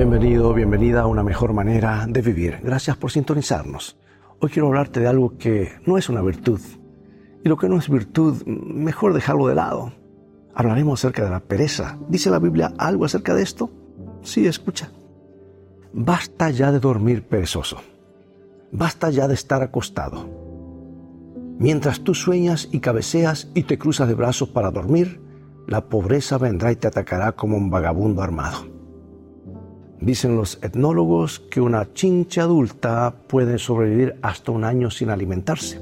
Bienvenido, bienvenida a una mejor manera de vivir. Gracias por sintonizarnos. Hoy quiero hablarte de algo que no es una virtud. Y lo que no es virtud, mejor dejarlo de lado. Hablaremos acerca de la pereza. ¿Dice la Biblia algo acerca de esto? Sí, escucha. Basta ya de dormir perezoso. Basta ya de estar acostado. Mientras tú sueñas y cabeceas y te cruzas de brazos para dormir, la pobreza vendrá y te atacará como un vagabundo armado. Dicen los etnólogos que una chincha adulta puede sobrevivir hasta un año sin alimentarse.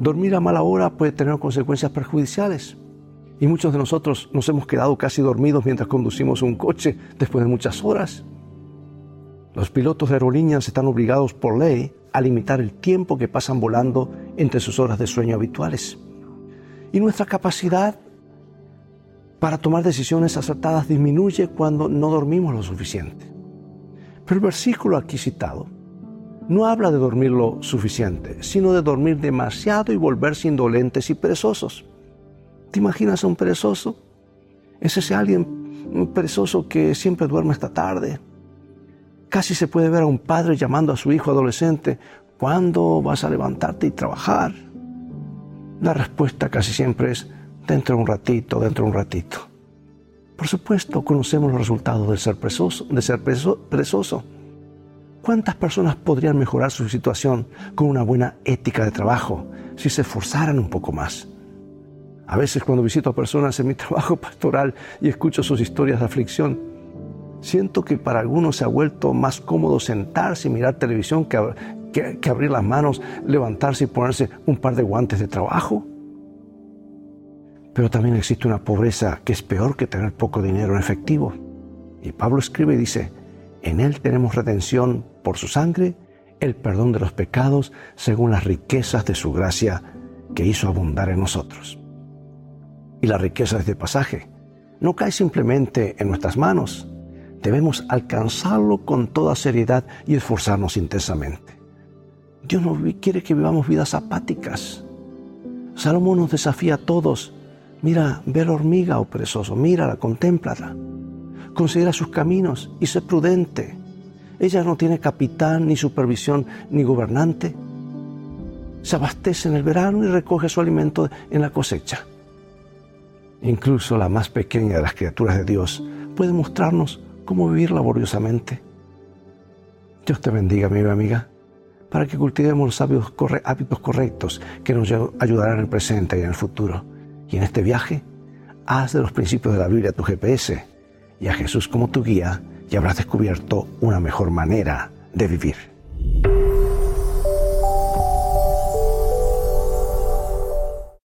Dormir a mala hora puede tener consecuencias perjudiciales. Y muchos de nosotros nos hemos quedado casi dormidos mientras conducimos un coche después de muchas horas. Los pilotos de aerolíneas están obligados por ley a limitar el tiempo que pasan volando entre sus horas de sueño habituales. Y nuestra capacidad para tomar decisiones acertadas disminuye cuando no dormimos lo suficiente. Pero el versículo aquí citado no habla de dormir lo suficiente, sino de dormir demasiado y volverse indolentes y perezosos. ¿Te imaginas a un perezoso? Es ese alguien perezoso que siempre duerme hasta tarde. Casi se puede ver a un padre llamando a su hijo adolescente, ¿cuándo vas a levantarte y trabajar? La respuesta casi siempre es, dentro de un ratito, dentro de un ratito. Por supuesto, conocemos los resultados de ser perezoso. De ser perezoso. ¿Cuántas personas podrían mejorar su situación con una buena ética de trabajo si se esforzaran un poco más? A veces cuando visito a personas en mi trabajo pastoral y escucho sus historias de aflicción, siento que para algunos se ha vuelto más cómodo sentarse y mirar televisión que, que abrir las manos, levantarse y ponerse un par de guantes de trabajo. Pero también existe una pobreza que es peor que tener poco dinero en efectivo. Y Pablo escribe y dice, en Él tenemos redención por su sangre, el perdón de los pecados, según las riquezas de su gracia que hizo abundar en nosotros. Y la riqueza de este pasaje no cae simplemente en nuestras manos, debemos alcanzarlo con toda seriedad y esforzarnos intensamente. Dios no quiere que vivamos vidas apáticas. Salomón nos desafía a todos Mira, ve la hormiga, oh perezoso, mírala, contémplala. Considera sus caminos y sé prudente. Ella no tiene capitán, ni supervisión, ni gobernante. Se abastece en el verano y recoge su alimento en la cosecha. Incluso la más pequeña de las criaturas de Dios puede mostrarnos cómo vivir laboriosamente. Dios te bendiga, amiga amiga, para que cultivemos los hábitos correctos que nos ayudarán en el presente y en el futuro. Y en este viaje, haz de los principios de la Biblia tu GPS y a Jesús como tu guía y habrás descubierto una mejor manera de vivir.